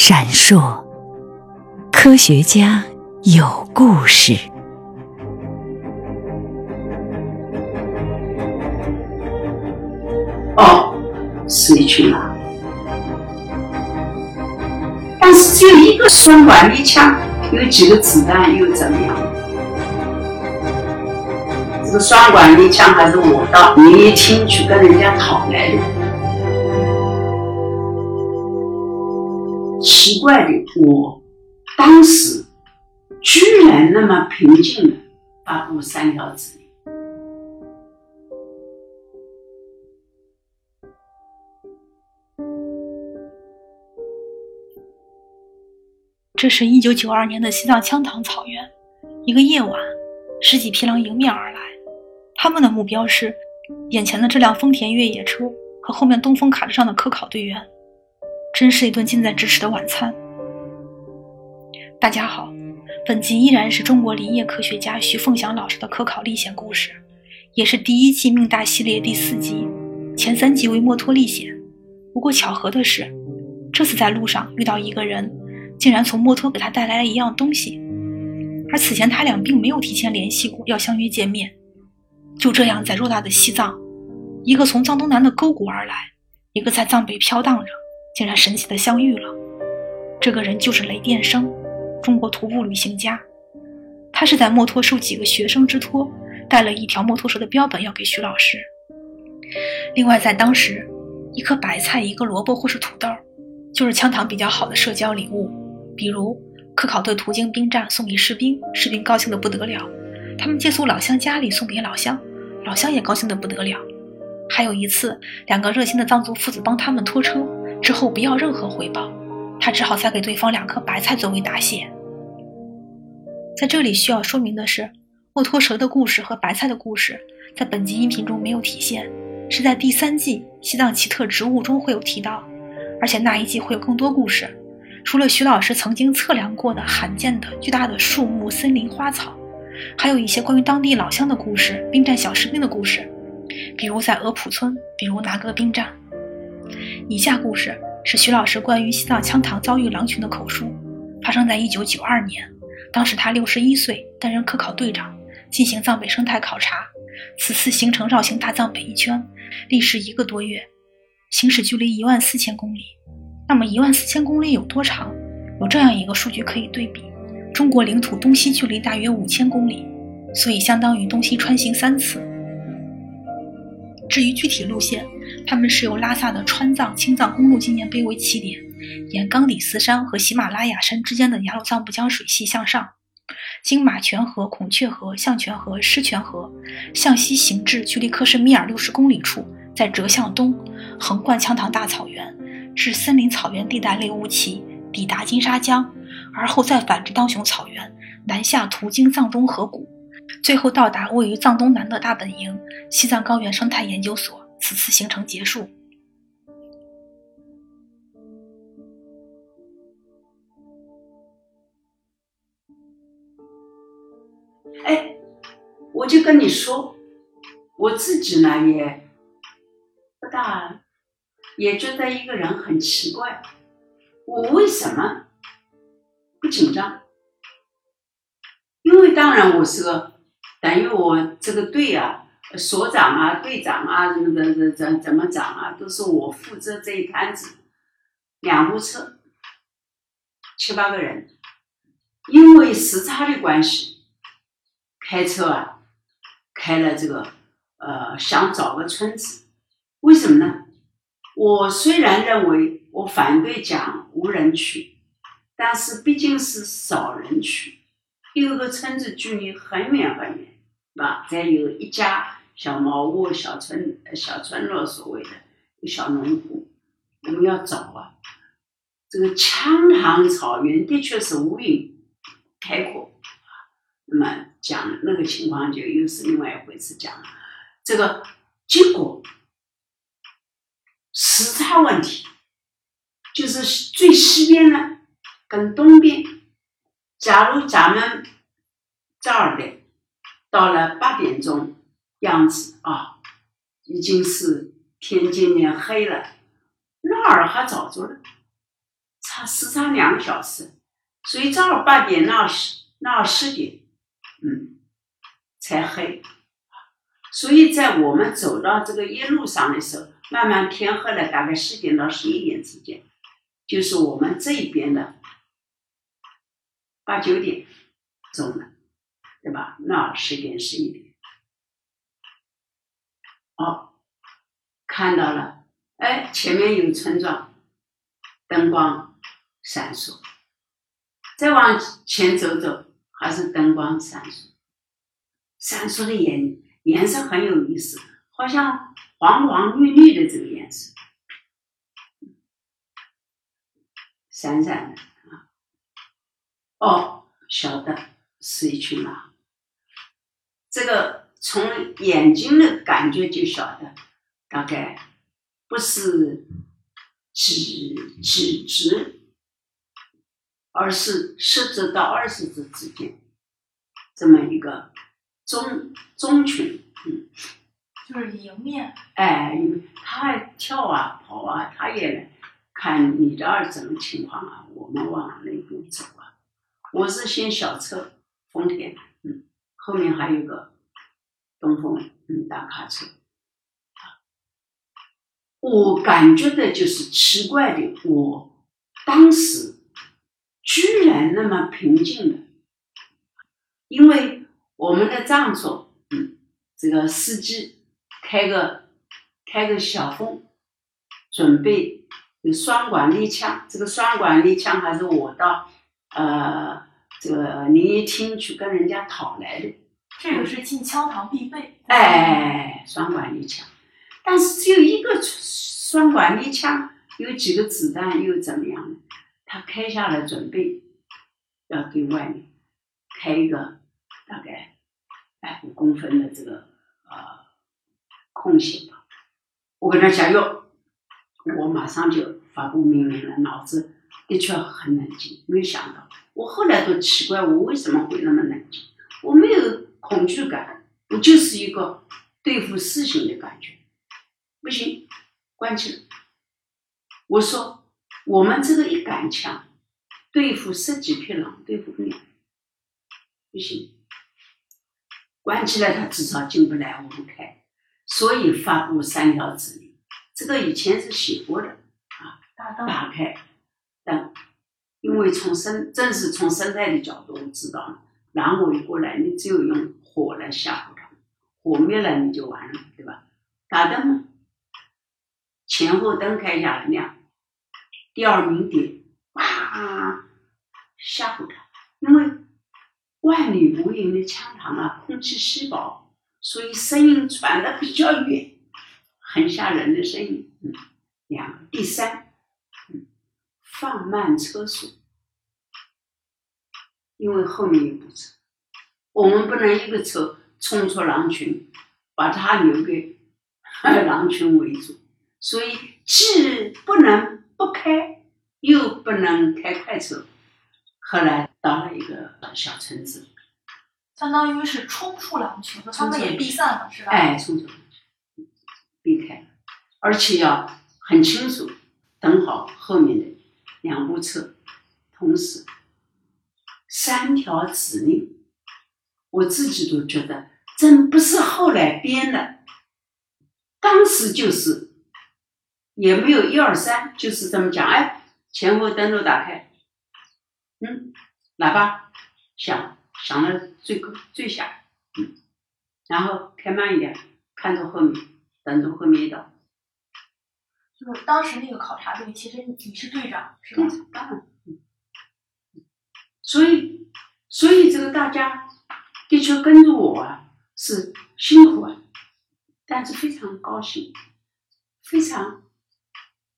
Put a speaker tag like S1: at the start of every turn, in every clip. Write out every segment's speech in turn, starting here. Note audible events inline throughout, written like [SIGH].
S1: 闪烁，科学家有故事。
S2: 哦，是你去了？但是只有一个双管一枪，有几个子弹又怎么样？这个双管一枪还是我的，你一听去跟人家讨来的。奇怪的，我当时居然那么平静的发布三条指令。
S3: 这是一九九二年的西藏羌塘草原，一个夜晚，十几匹狼迎面而来，他们的目标是眼前的这辆丰田越野车和后面东风卡车上的科考队员，真是一顿近在咫尺的晚餐。大家好，本集依然是中国林业科学家徐凤祥老师的科考历险故事，也是第一季命大系列第四集，前三集为墨脱历险。不过巧合的是，这次在路上遇到一个人。竟然从墨脱给他带来了一样东西，而此前他俩并没有提前联系过要相约见面。就这样，在偌大的西藏，一个从藏东南的沟谷而来，一个在藏北飘荡着，竟然神奇的相遇了。这个人就是雷电生，中国徒步旅行家。他是在墨脱受几个学生之托，带了一条墨脱蛇的标本要给徐老师。另外，在当时，一颗白菜、一个萝卜或是土豆，就是羌塘比较好的社交礼物。比如科考队途经兵站送给士兵，士兵高兴的不得了；他们借宿老乡家里送给老乡，老乡也高兴的不得了。还有一次，两个热心的藏族父子帮他们拖车之后不要任何回报，他只好再给对方两颗白菜作为答谢。在这里需要说明的是，墨脱蛇的故事和白菜的故事在本集音频中没有体现，是在第三季西藏奇特植物中会有提到，而且那一季会有更多故事。除了徐老师曾经测量过的罕见的巨大的树木、森林、花草，还有一些关于当地老乡的故事、兵站小士兵的故事，比如在额普村，比如拿格兵站。以下故事是徐老师关于西藏羌塘遭遇狼群的口述，发生在一九九二年，当时他六十一岁，担任科考队长，进行藏北生态考察。此次行程绕行大藏北一圈，历时一个多月，行驶距离一万四千公里。那么一万四千公里有多长？有这样一个数据可以对比：中国领土东西距离大约五千公里，所以相当于东西穿行三次。至于具体路线，他们是由拉萨的川藏青藏公路纪念碑为起点，沿冈底斯山和喜马拉雅山之间的雅鲁藏布江水系向上，经马泉河、孔雀河、象泉河、狮泉河，向西行至距离克什米尔六十公里处，再折向东，横贯羌塘大草原。至森林草原地带类乌齐，抵达金沙江，而后再返至当雄草原，南下途经藏中河谷，最后到达位于藏东南的大本营西藏高原生态研究所。此次行程结束。
S2: 哎，我就跟你说，我自己呢也不大。也觉得一个人很奇怪，我为什么不紧张？因为当然我是个等于我这个队啊，所长啊、队长啊什么的，怎怎怎么长啊，都是我负责这一摊子。两部车，七八个人，因为时差的关系，开车啊，开了这个呃，想找个村子，为什么呢？我虽然认为我反对讲无人区，但是毕竟是少人区，一个个村子距离很远很远，是吧？再有一家小茅屋、小村、小村落，所谓的小农户，我们要找啊。这个羌塘草原的确是无垠开阔，那么讲那个情况就又是另外一回事。讲这个结果。时差问题，就是最西边呢，跟东边。假如咱们这儿的到了八点钟样子啊，已经是天渐渐黑了，那儿还早着呢，差时差两个小时，所以正好八点那十那十点，嗯，才黑。所以在我们走到这个夜路上的时候，慢慢天黑了，大概十点到十一点之间，就是我们这边的八九点钟了，对吧？那十点十一点，哦，看到了，哎，前面有村庄，灯光闪烁，再往前走走，还是灯光闪烁，闪烁的颜颜色很有意思，好像黄黄绿绿的这个颜色，闪闪的啊。哦，晓得是一群狼。这个从眼睛的感觉就晓得，大概不是几几只，而是十只到二十只之间，这么一个中中群，嗯。
S3: 就是迎面，
S2: 哎，他还跳啊跑啊，他也看你这儿怎么情况啊，我们往那边走啊。我是先小车丰田，嗯，后面还有个东风，嗯，大卡车。我感觉的就是奇怪的，我当时居然那么平静的，因为我们的藏族，嗯，这个司机。开个开个小风，准备有双管猎枪。这个双管猎枪还是我到呃这个林业厅去跟人家讨来的。
S3: 这个是进枪堂必备。
S2: 哎，双管立枪，但是只有一个双管立枪，有几个子弹又怎么样呢？他开下来准备要对外面开一个大概百五公分的这个呃。空隙吧，我跟他讲哟，我马上就发布命令了。脑子的确很冷静，没有想到。我后来都奇怪，我为什么会那么冷静？我没有恐惧感，我就是一个对付事情的感觉。不行，关起来。我说，我们这个一杆枪对付十几匹狼，对付不了。不行，关起来，他至少进不来，我们开。所以发布三条指令，这个以前是写过的啊。打开灯，因为从生正是从生态的角度，我知道狼围过来，你只有用火来吓唬他，火灭了你就完了，对吧？打灯，前后灯开一下亮，第二鸣笛，哇，吓唬他，因为万里无云的枪膛啊，空气稀薄。所以声音传的比较远，很吓人的声音。嗯，两个，第三，嗯，放慢车速，因为后面有部车，我们不能一个车冲出狼群，把它留给 [LAUGHS] 狼群围住。所以既不能不开，又不能开快车。后来到了一个小村子。
S3: 相当于是冲出狼群，他们也避散了，是吧？
S2: 哎，冲出，避开，而且要很清楚，等好后面的两部车，同时三条指令，我自己都觉得真不是后来编的，当时就是，也没有一二三，就是这么讲，哎，前后灯都打开，嗯，喇叭响。响了最高最响，嗯，然后开慢一点，看着后面，等着后面一道。
S3: 就是当时那个考察队，其实你是队长，是吧？
S2: 当然，嗯。所以，所以这个大家的确跟着我啊，是辛苦啊，但是非常高兴，非常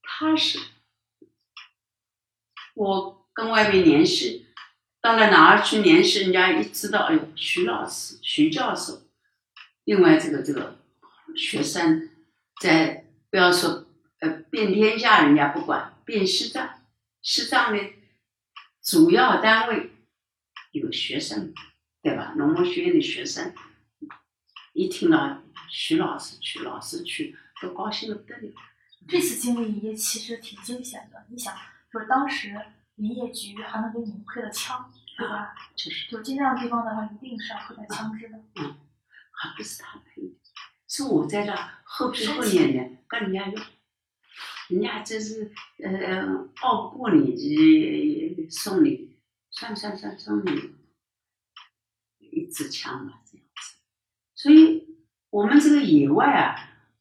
S2: 踏实。我跟外面联系。到了哪儿去联系人家？一知道，哎呦，徐老师、徐教授。另外，这个这个学生在不要说呃遍天下，人家不管遍西藏，西藏呢主要单位有学生，对吧？农牧学院的学生一听到徐老师去，老师去，都高兴的不得了。
S3: 这次经历也其实挺惊险的，你想。就是当时林业局还能给你们配了枪，对吧？
S2: 就是
S3: 就尽量地方的话，一定是要佩戴枪支的。
S2: 嗯还不是他配的，是我在这后知后觉的跟人家用，人家这是呃熬过年纪送你，算算算送你一支枪吧，这样子。所以我们这个野外啊，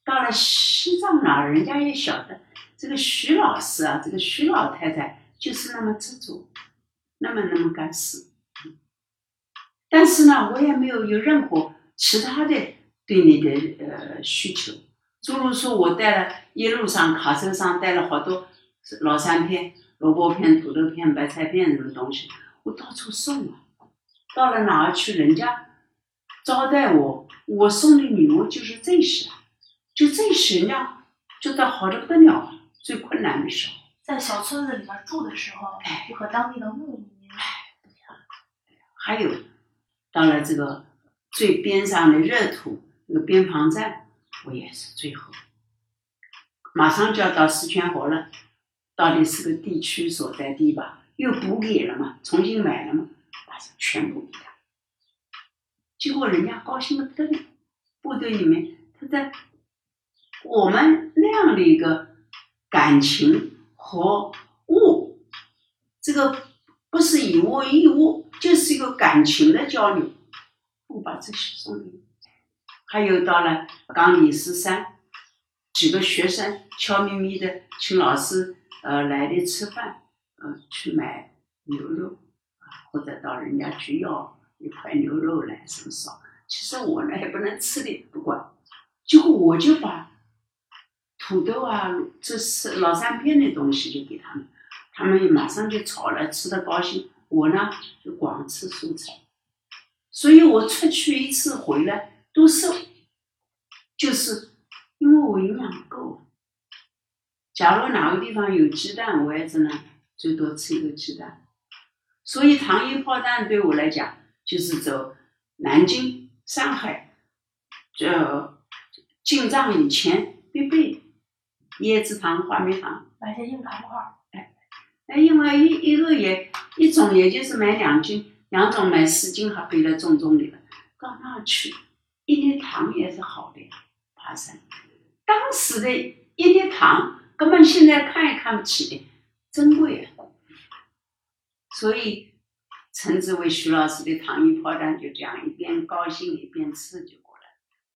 S2: 到了西藏那，人家也晓得这个徐老师啊，这个徐老太太就是那么执着，那么那么干死。但是呢，我也没有有任何其他的对你的呃需求，诸如说我带了一路上卡车上带了好多老三片、萝卜片、土豆片、白菜片什么东西，我到处送啊。到了哪儿去，人家招待我，我送的礼物就是这些，就这些，人家觉得好的不得了啊。最困难的时候，
S3: 在小村子里面住的时候，
S2: 哎
S3: 就和当地的牧民，
S2: 还有到了这个最边上的热土那个边防站，我也是最后，马上就要到四川河了，到底是个地区所在地吧，又补给了嘛，重新买了嘛，把这全部给他。结果人家高兴的不得了，部队里面他在我们那样的一个感情和物，这个不是以物易物，就是一个感情的交流。我把这些送给你。还有到了冈里斯山，几个学生悄咪咪的请老师呃来的吃饭，呃去买牛肉啊，或者到人家去要一块牛肉来什么烧。其实我呢也不能吃的，不管。结果我就把土豆啊，这是老三片的东西就给他们，他们马上就炒了，吃的高兴。我呢就光吃蔬菜，所以我出去一次回来都瘦，就是因为我营养不够。假如哪个地方有鸡蛋，我也只能最多吃一个鸡蛋。所以糖衣炮弹对我来讲，就是走南京、上海，就进藏以前必备的椰子糖、话梅糖。
S3: 买些硬糖块儿。
S2: 哎，因为一一个也一种也就是买两斤，两种买四斤，还背在重重的了。到那去，一粒糖也是好的呀，爬山。当时的一粒糖，根本现在看也看不起的，珍贵啊。所以，称之为徐老师的糖衣炮弹，就这样一边高兴一边吃就。